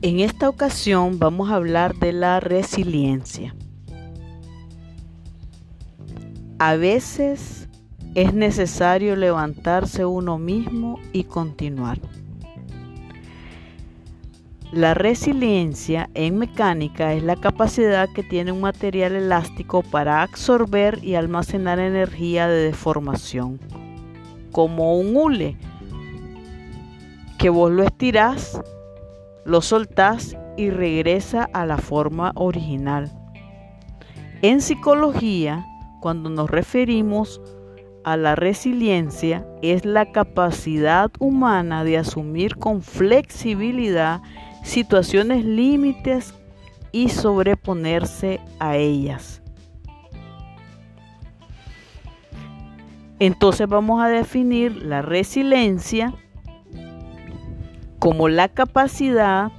En esta ocasión vamos a hablar de la resiliencia. A veces es necesario levantarse uno mismo y continuar. La resiliencia en mecánica es la capacidad que tiene un material elástico para absorber y almacenar energía de deformación, como un hule, que vos lo estirás lo soltás y regresa a la forma original. En psicología, cuando nos referimos a la resiliencia, es la capacidad humana de asumir con flexibilidad situaciones límites y sobreponerse a ellas. Entonces vamos a definir la resiliencia como la capacidad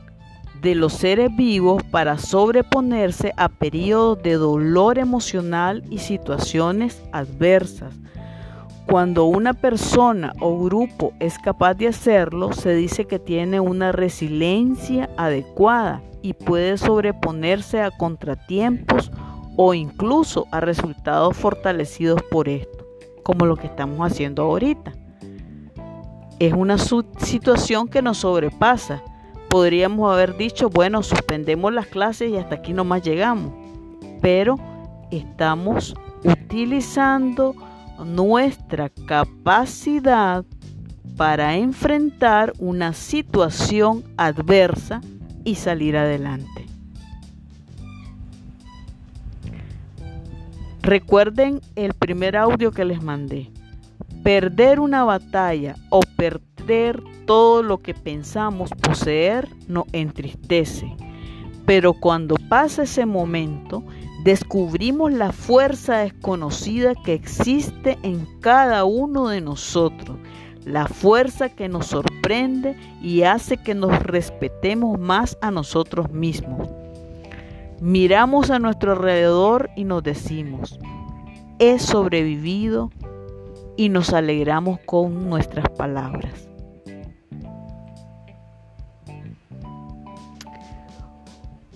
de los seres vivos para sobreponerse a periodos de dolor emocional y situaciones adversas. Cuando una persona o grupo es capaz de hacerlo, se dice que tiene una resiliencia adecuada y puede sobreponerse a contratiempos o incluso a resultados fortalecidos por esto, como lo que estamos haciendo ahorita es una situación que nos sobrepasa. Podríamos haber dicho, bueno, suspendemos las clases y hasta aquí nomás llegamos. Pero estamos utilizando nuestra capacidad para enfrentar una situación adversa y salir adelante. Recuerden el primer audio que les mandé. Perder una batalla o perder todo lo que pensamos poseer nos entristece. Pero cuando pasa ese momento, descubrimos la fuerza desconocida que existe en cada uno de nosotros, la fuerza que nos sorprende y hace que nos respetemos más a nosotros mismos. Miramos a nuestro alrededor y nos decimos, he sobrevivido y nos alegramos con nuestras palabras.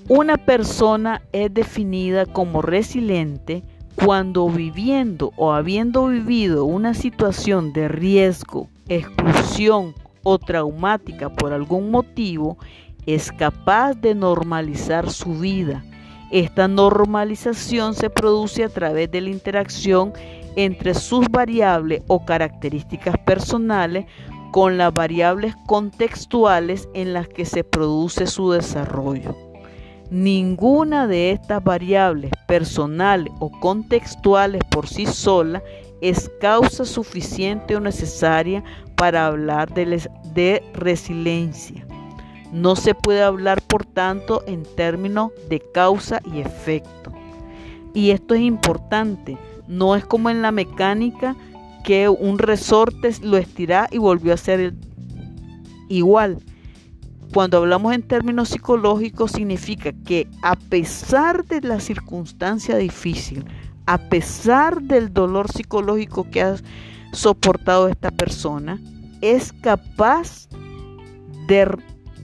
Una persona es definida como resiliente cuando viviendo o habiendo vivido una situación de riesgo, exclusión o traumática por algún motivo, es capaz de normalizar su vida. Esta normalización se produce a través de la interacción entre sus variables o características personales con las variables contextuales en las que se produce su desarrollo. Ninguna de estas variables personales o contextuales por sí sola es causa suficiente o necesaria para hablar de, de resiliencia. No se puede hablar, por tanto, en términos de causa y efecto. Y esto es importante no es como en la mecánica que un resorte lo estira y volvió a ser igual. Cuando hablamos en términos psicológicos significa que a pesar de la circunstancia difícil, a pesar del dolor psicológico que ha soportado esta persona, es capaz de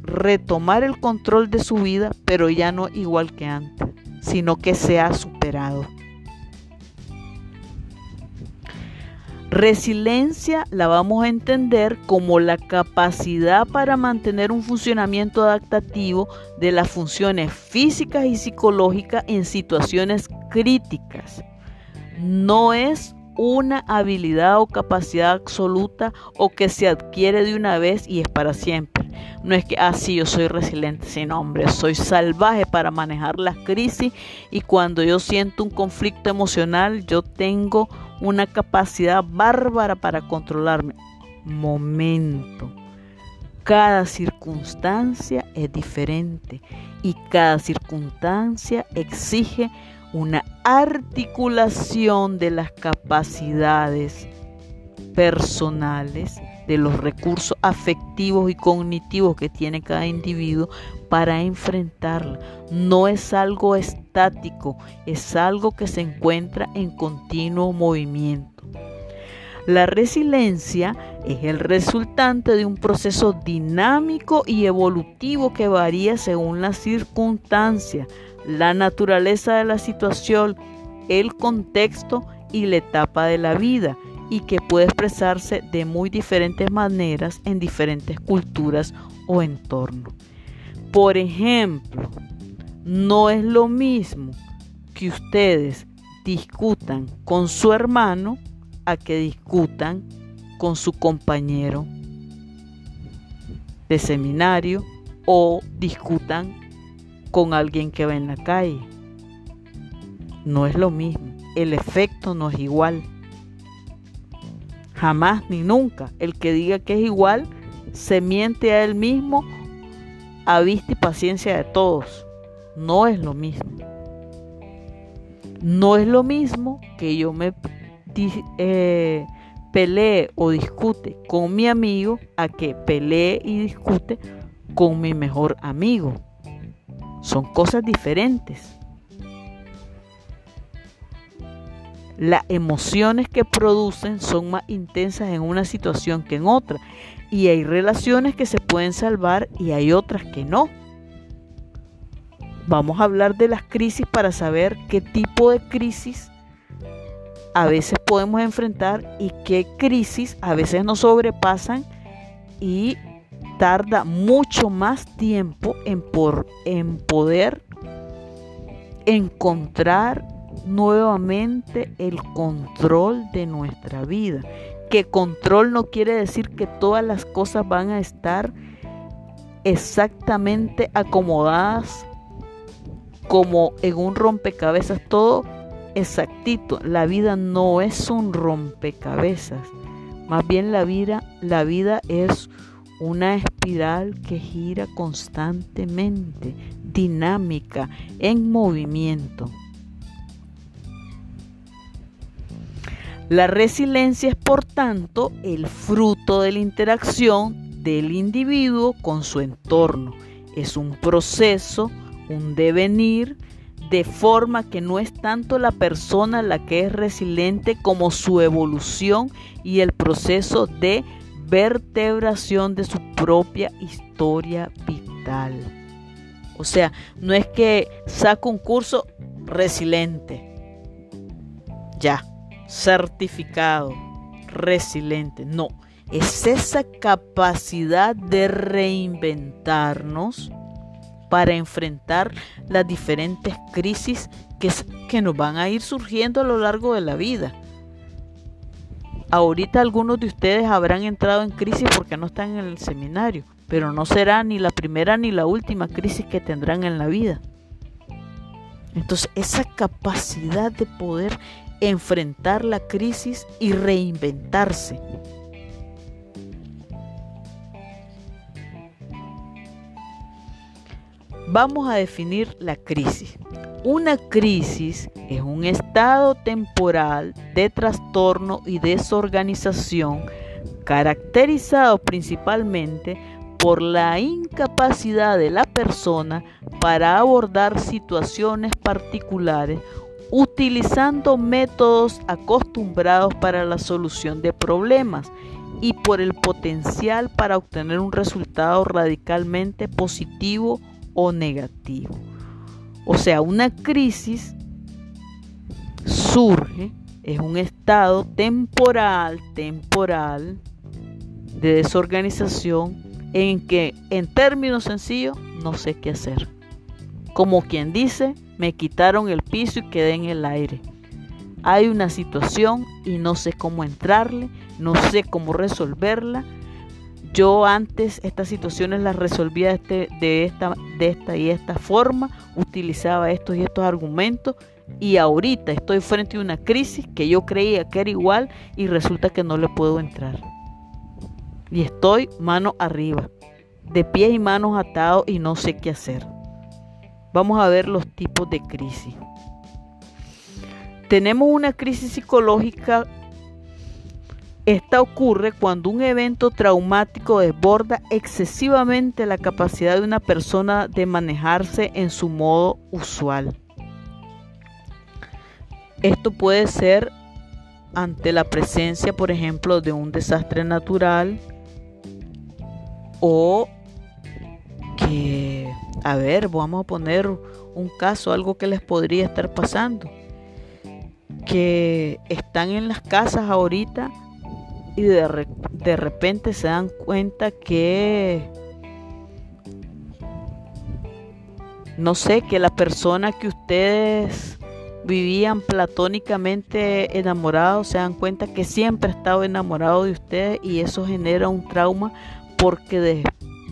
retomar el control de su vida, pero ya no igual que antes, sino que se ha superado. Resiliencia la vamos a entender como la capacidad para mantener un funcionamiento adaptativo de las funciones físicas y psicológicas en situaciones críticas. No es una habilidad o capacidad absoluta o que se adquiere de una vez y es para siempre. No es que, así ah, yo soy resiliente, sino, hombre, soy salvaje para manejar las crisis y cuando yo siento un conflicto emocional, yo tengo una capacidad bárbara para controlarme. Momento. Cada circunstancia es diferente y cada circunstancia exige una articulación de las capacidades personales, de los recursos afectivos y cognitivos que tiene cada individuo para enfrentarla. No es algo estático, es algo que se encuentra en continuo movimiento. La resiliencia es el resultante de un proceso dinámico y evolutivo que varía según las circunstancias, la naturaleza de la situación, el contexto y la etapa de la vida y que puede expresarse de muy diferentes maneras en diferentes culturas o entornos. Por ejemplo, no es lo mismo que ustedes discutan con su hermano a que discutan con su compañero de seminario o discutan con alguien que va en la calle. No es lo mismo, el efecto no es igual. Jamás ni nunca el que diga que es igual se miente a él mismo a vista y paciencia de todos. No es lo mismo. No es lo mismo que yo me eh, pelee o discute con mi amigo a que pelee y discute con mi mejor amigo. Son cosas diferentes. Las emociones que producen son más intensas en una situación que en otra. Y hay relaciones que se pueden salvar y hay otras que no. Vamos a hablar de las crisis para saber qué tipo de crisis a veces podemos enfrentar y qué crisis a veces nos sobrepasan y tarda mucho más tiempo en, por, en poder encontrar nuevamente el control de nuestra vida. Que control no quiere decir que todas las cosas van a estar exactamente acomodadas como en un rompecabezas, todo exactito. La vida no es un rompecabezas. Más bien la vida, la vida es una espiral que gira constantemente, dinámica, en movimiento. La resiliencia es, por tanto, el fruto de la interacción del individuo con su entorno. Es un proceso, un devenir, de forma que no es tanto la persona la que es resiliente como su evolución y el proceso de vertebración de su propia historia vital. O sea, no es que saco un curso resiliente. Ya, certificado, resiliente. No, es esa capacidad de reinventarnos para enfrentar las diferentes crisis que, que nos van a ir surgiendo a lo largo de la vida. Ahorita algunos de ustedes habrán entrado en crisis porque no están en el seminario, pero no será ni la primera ni la última crisis que tendrán en la vida. Entonces, esa capacidad de poder enfrentar la crisis y reinventarse. Vamos a definir la crisis. Una crisis es un estado temporal de trastorno y desorganización caracterizado principalmente por la incapacidad de la persona para abordar situaciones particulares utilizando métodos acostumbrados para la solución de problemas y por el potencial para obtener un resultado radicalmente positivo o negativo. O sea, una crisis surge, es un estado temporal, temporal de desorganización en que en términos sencillos no sé qué hacer. Como quien dice, me quitaron el piso y quedé en el aire. Hay una situación y no sé cómo entrarle, no sé cómo resolverla. Yo antes estas situaciones las resolvía de, de, esta, esta y esta forma, utilizaba estos y estos argumentos y ahorita estoy frente a una crisis que yo creía que era igual y resulta que no le puedo entrar. Y estoy mano arriba, de pies y manos atados y no sé qué hacer. Vamos a ver los tipos de crisis. Tenemos una crisis psicológica. Esta ocurre cuando un evento traumático desborda excesivamente la capacidad de una persona de manejarse en su modo usual. Esto puede ser ante la presencia, por ejemplo, de un desastre natural o a ver, vamos a poner un caso, algo que les podría estar pasando, que están en las casas ahorita y de, de repente se dan cuenta que, no sé, que la persona que ustedes vivían platónicamente enamorados, se dan cuenta que siempre ha estado enamorado de ustedes y eso genera un trauma porque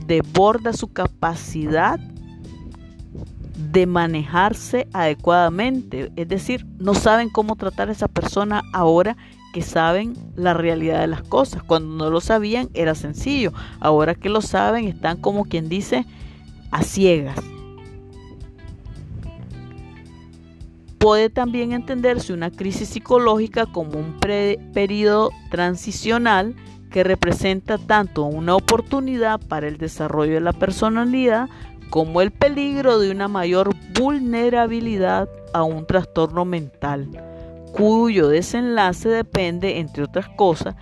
desborda su capacidad de manejarse adecuadamente. Es decir, no saben cómo tratar a esa persona ahora que saben la realidad de las cosas. Cuando no lo sabían era sencillo. Ahora que lo saben están como quien dice a ciegas. Puede también entenderse una crisis psicológica como un periodo transicional que representa tanto una oportunidad para el desarrollo de la personalidad como el peligro de una mayor vulnerabilidad a un trastorno mental, cuyo desenlace depende, entre otras cosas,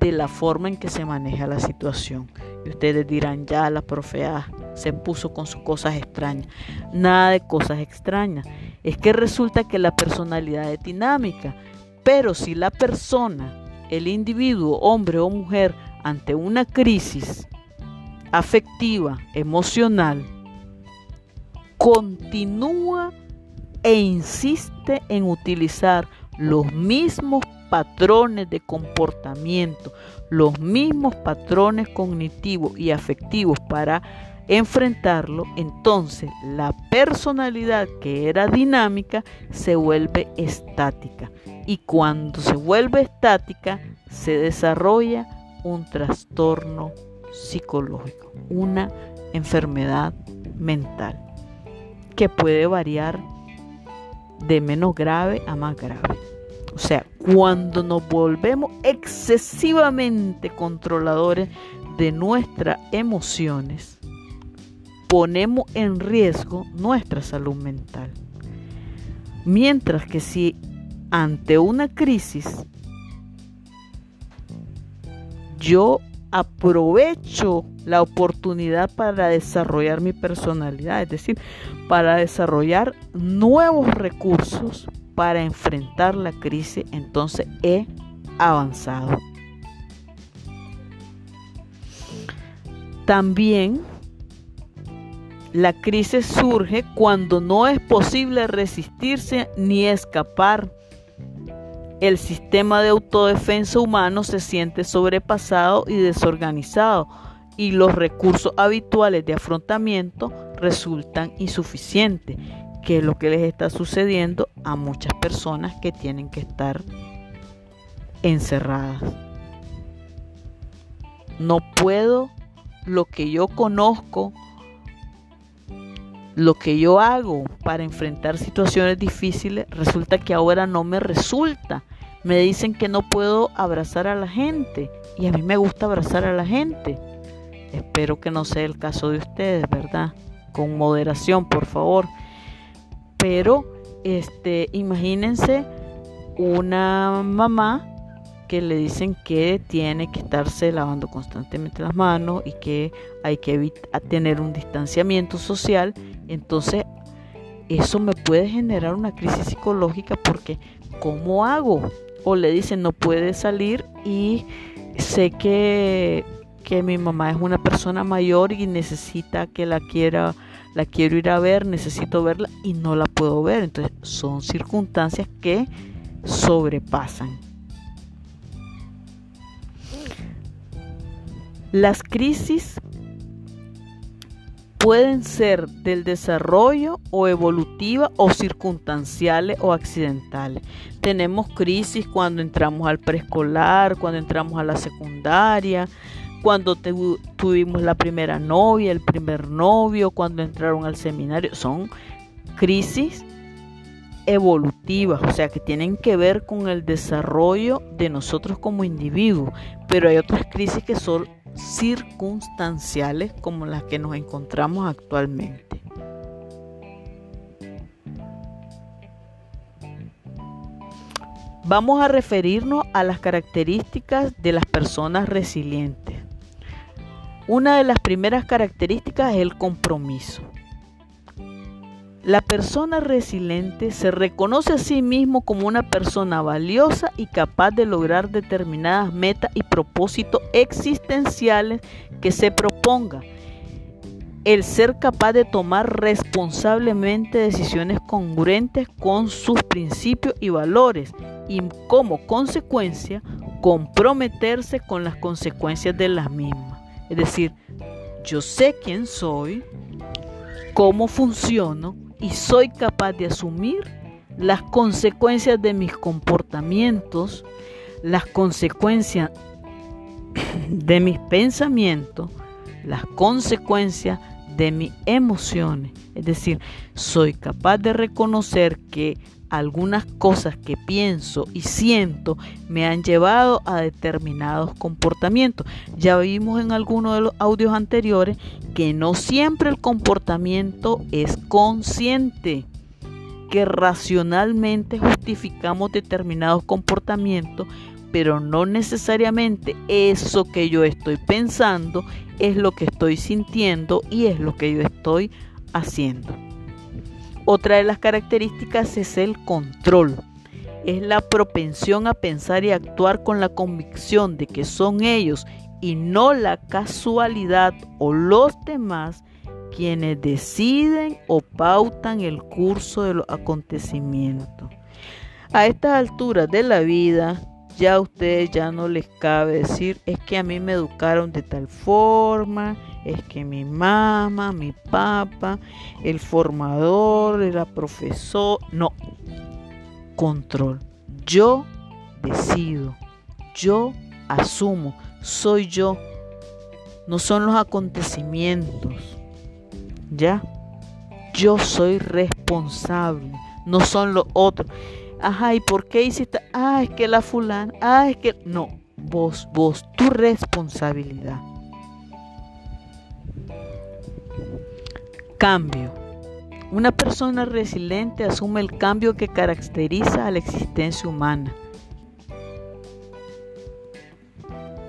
de la forma en que se maneja la situación. Y ustedes dirán, ya la profe se puso con sus cosas extrañas. Nada de cosas extrañas. Es que resulta que la personalidad es dinámica, pero si la persona, el individuo, hombre o mujer, ante una crisis afectiva, emocional, continúa e insiste en utilizar los mismos patrones de comportamiento, los mismos patrones cognitivos y afectivos para enfrentarlo, entonces la personalidad que era dinámica se vuelve estática. Y cuando se vuelve estática, se desarrolla un trastorno psicológico, una enfermedad mental que puede variar de menos grave a más grave. O sea, cuando nos volvemos excesivamente controladores de nuestras emociones, ponemos en riesgo nuestra salud mental. Mientras que si ante una crisis yo aprovecho la oportunidad para desarrollar mi personalidad, es decir, para desarrollar nuevos recursos para enfrentar la crisis, entonces he avanzado. También la crisis surge cuando no es posible resistirse ni escapar. El sistema de autodefensa humano se siente sobrepasado y desorganizado y los recursos habituales de afrontamiento resultan insuficientes, que es lo que les está sucediendo a muchas personas que tienen que estar encerradas. No puedo lo que yo conozco lo que yo hago para enfrentar situaciones difíciles resulta que ahora no me resulta. Me dicen que no puedo abrazar a la gente y a mí me gusta abrazar a la gente. Espero que no sea el caso de ustedes, ¿verdad? Con moderación, por favor. Pero este, imagínense una mamá que le dicen que tiene que estarse lavando constantemente las manos y que hay que tener un distanciamiento social, entonces eso me puede generar una crisis psicológica porque ¿cómo hago? O le dicen no puede salir y sé que, que mi mamá es una persona mayor y necesita que la quiera la quiero ir a ver, necesito verla y no la puedo ver. Entonces son circunstancias que sobrepasan. Las crisis pueden ser del desarrollo o evolutiva o circunstanciales o accidentales. Tenemos crisis cuando entramos al preescolar, cuando entramos a la secundaria, cuando tuvimos la primera novia, el primer novio, cuando entraron al seminario. Son crisis evolutivas, o sea, que tienen que ver con el desarrollo de nosotros como individuos, pero hay otras crisis que son circunstanciales como las que nos encontramos actualmente. Vamos a referirnos a las características de las personas resilientes. Una de las primeras características es el compromiso. La persona resiliente se reconoce a sí mismo como una persona valiosa y capaz de lograr determinadas metas y propósitos existenciales que se proponga. El ser capaz de tomar responsablemente decisiones congruentes con sus principios y valores y como consecuencia comprometerse con las consecuencias de las mismas. Es decir, yo sé quién soy, cómo funciono y soy capaz de asumir las consecuencias de mis comportamientos, las consecuencias de mis pensamientos, las consecuencias de mis emociones. Es decir, soy capaz de reconocer que algunas cosas que pienso y siento me han llevado a determinados comportamientos. Ya vimos en algunos de los audios anteriores que no siempre el comportamiento es consciente, que racionalmente justificamos determinados comportamientos, pero no necesariamente eso que yo estoy pensando es lo que estoy sintiendo y es lo que yo estoy haciendo. Otra de las características es el control. Es la propensión a pensar y actuar con la convicción de que son ellos y no la casualidad o los demás quienes deciden o pautan el curso de los acontecimientos. A estas alturas de la vida, ya a ustedes ya no les cabe decir, es que a mí me educaron de tal forma, es que mi mamá, mi papá, el formador, el profesor, no, control. Yo decido, yo asumo, soy yo, no son los acontecimientos, ¿ya? Yo soy responsable, no son los otros. Ajá, ¿y por qué hiciste? Ah, es que la fulana, ah, es que... No, vos, vos, tu responsabilidad. Cambio. Una persona resiliente asume el cambio que caracteriza a la existencia humana.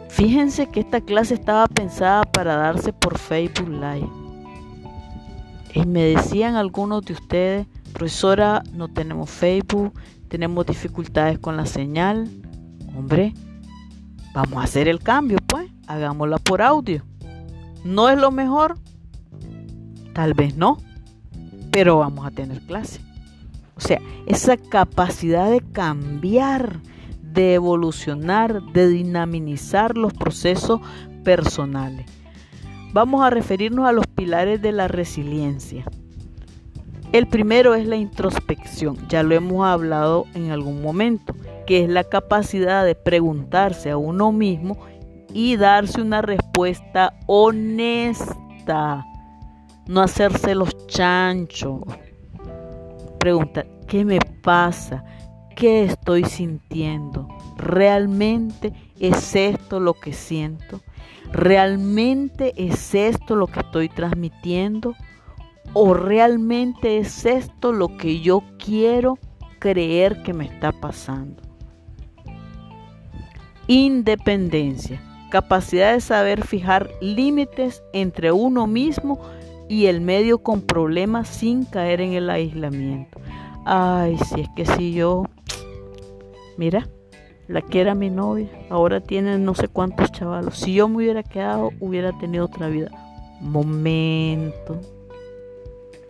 Fíjense que esta clase estaba pensada para darse por Facebook Live. Y me decían algunos de ustedes, profesora, no tenemos Facebook, tenemos dificultades con la señal. Hombre, vamos a hacer el cambio, pues, hagámosla por audio. ¿No es lo mejor? Tal vez no, pero vamos a tener clase. O sea, esa capacidad de cambiar, de evolucionar, de dinamizar los procesos personales. Vamos a referirnos a los pilares de la resiliencia. El primero es la introspección, ya lo hemos hablado en algún momento, que es la capacidad de preguntarse a uno mismo y darse una respuesta honesta, no hacerse los chanchos. Pregunta, ¿qué me pasa? ¿Qué estoy sintiendo? ¿Realmente es esto lo que siento? ¿Realmente es esto lo que estoy transmitiendo? ¿O realmente es esto lo que yo quiero creer que me está pasando? Independencia, capacidad de saber fijar límites entre uno mismo y el medio con problemas sin caer en el aislamiento. Ay, si es que si yo, mira, la que era mi novia, ahora tiene no sé cuántos chavalos. Si yo me hubiera quedado, hubiera tenido otra vida. Momento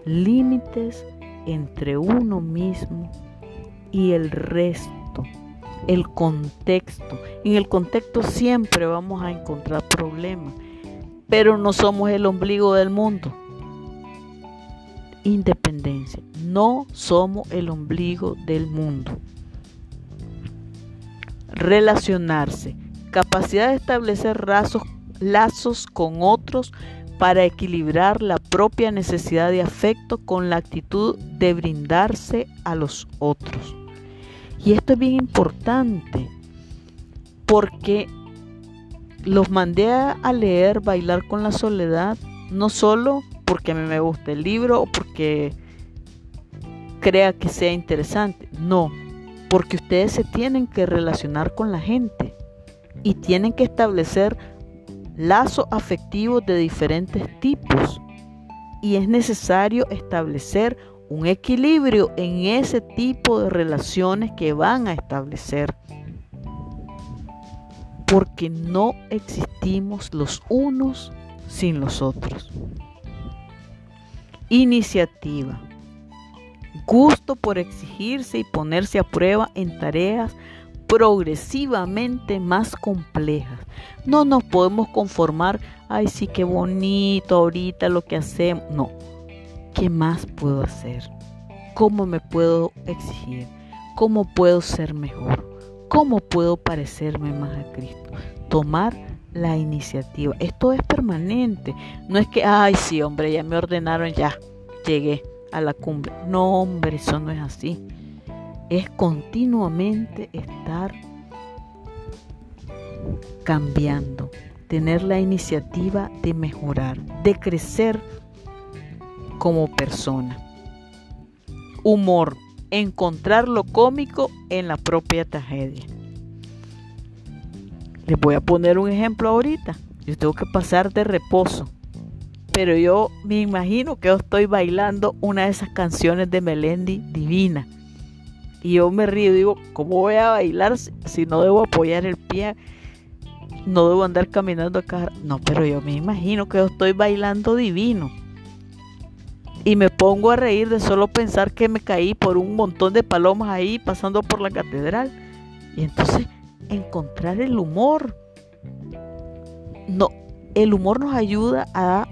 límites entre uno mismo y el resto, el contexto. En el contexto siempre vamos a encontrar problemas, pero no somos el ombligo del mundo. Independencia, no somos el ombligo del mundo. Relacionarse, capacidad de establecer lazos con otros para equilibrar la propia necesidad de afecto con la actitud de brindarse a los otros. Y esto es bien importante porque los mandé a leer Bailar con la Soledad, no solo porque me gusta el libro o porque crea que sea interesante, no, porque ustedes se tienen que relacionar con la gente y tienen que establecer lazos afectivos de diferentes tipos. Y es necesario establecer un equilibrio en ese tipo de relaciones que van a establecer. Porque no existimos los unos sin los otros. Iniciativa. Gusto por exigirse y ponerse a prueba en tareas progresivamente más complejas. No nos podemos conformar, ay sí, qué bonito ahorita lo que hacemos. No, ¿qué más puedo hacer? ¿Cómo me puedo exigir? ¿Cómo puedo ser mejor? ¿Cómo puedo parecerme más a Cristo? Tomar la iniciativa. Esto es permanente. No es que, ay, sí, hombre, ya me ordenaron, ya llegué a la cumbre. No, hombre, eso no es así. Es continuamente estar cambiando, tener la iniciativa de mejorar, de crecer como persona. Humor, encontrar lo cómico en la propia tragedia. Les voy a poner un ejemplo ahorita. Yo tengo que pasar de reposo. Pero yo me imagino que yo estoy bailando una de esas canciones de Melendi divina. Y yo me río digo, ¿cómo voy a bailar si no debo apoyar el pie? No debo andar caminando acá. No, pero yo me imagino que yo estoy bailando divino. Y me pongo a reír de solo pensar que me caí por un montón de palomas ahí pasando por la catedral. Y entonces encontrar el humor. No, el humor nos ayuda a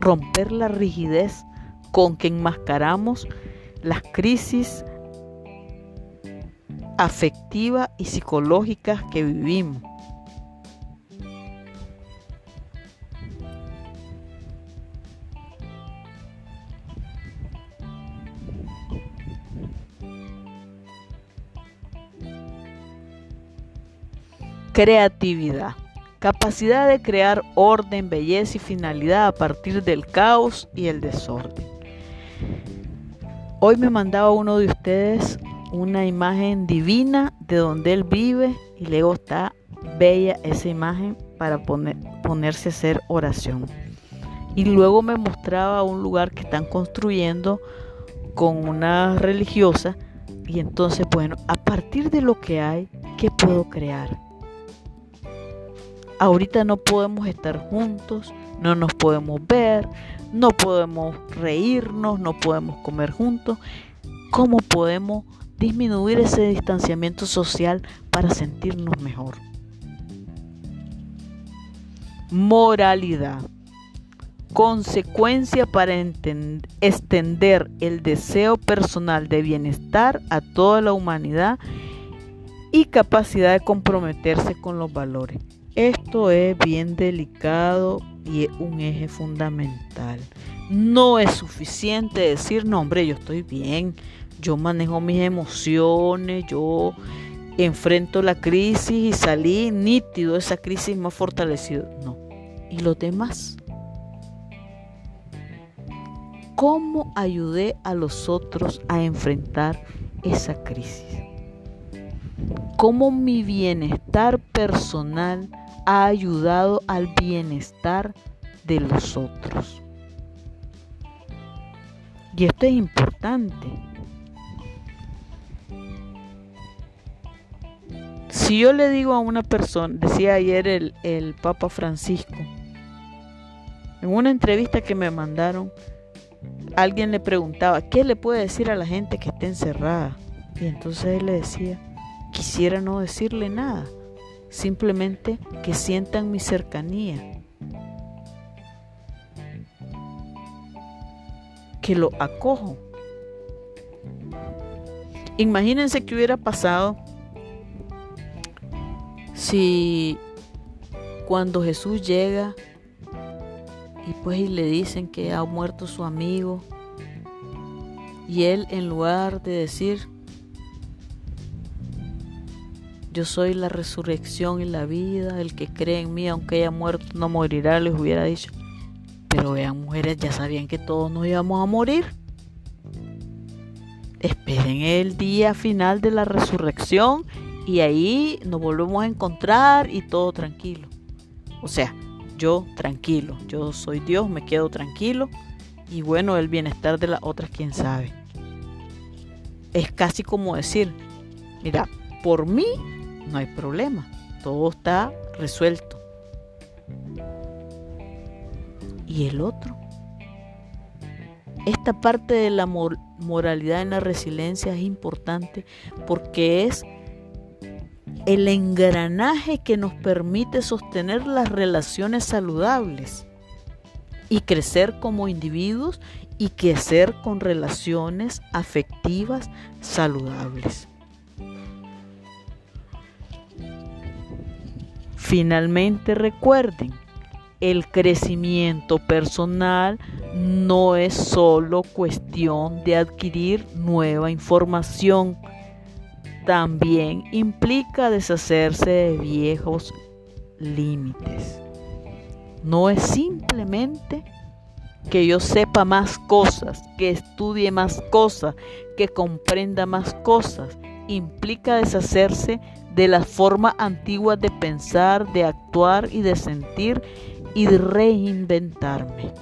romper la rigidez con que enmascaramos las crisis afectivas y psicológicas que vivimos. Creatividad. Capacidad de crear orden, belleza y finalidad a partir del caos y el desorden. Hoy me mandaba uno de ustedes una imagen divina de donde él vive y luego está bella esa imagen para ponerse a hacer oración. Y luego me mostraba un lugar que están construyendo con una religiosa y entonces, bueno, a partir de lo que hay, ¿qué puedo crear? Ahorita no podemos estar juntos, no nos podemos ver, no podemos reírnos, no podemos comer juntos. ¿Cómo podemos disminuir ese distanciamiento social para sentirnos mejor? Moralidad. Consecuencia para extender el deseo personal de bienestar a toda la humanidad y capacidad de comprometerse con los valores. Esto es bien delicado y es un eje fundamental. No es suficiente decir, no hombre, yo estoy bien, yo manejo mis emociones, yo enfrento la crisis y salí nítido esa crisis más fortalecido. No. ¿Y los demás? ¿Cómo ayudé a los otros a enfrentar esa crisis? ¿Cómo mi bienestar personal ha ayudado al bienestar de los otros. Y esto es importante. Si yo le digo a una persona, decía ayer el, Papa Francisco, en una entrevista que me mandaron, alguien le preguntaba, ¿qué le puede decir a la gente que está encerrada? Y entonces él le decía, quisiera no decirle nada simplemente que sientan mi cercanía, que lo acojo. Imagínense que hubiera pasado si cuando Jesús llega y pues le dicen que ha muerto su amigo y él en lugar de decir yo soy la resurrección y la vida, el que cree en mí, aunque haya muerto, no morirá, les hubiera dicho. Pero vean, mujeres, ya sabían que todos nos íbamos a morir. esperen el día final de la resurrección y ahí nos volvemos a encontrar y todo tranquilo. O sea, yo tranquilo, yo soy Dios, me quedo tranquilo y bueno, el bienestar de las otras, quién sabe. Es casi como decir, mira, por mí no hay problema, todo está resuelto. ¿Y el otro? Esta parte de la moralidad en la resiliencia es importante porque es el engranaje que nos permite sostener las relaciones saludables y crecer como individuos y crecer con relaciones afectivas saludables. Finalmente recuerden, el crecimiento personal no es solo cuestión de adquirir nueva información, también implica deshacerse de viejos límites. No es simplemente que yo sepa más cosas, que estudie más cosas, que comprenda más cosas. Implica deshacerse de las formas antiguas de pensar, de actuar y de sentir y de reinventarme.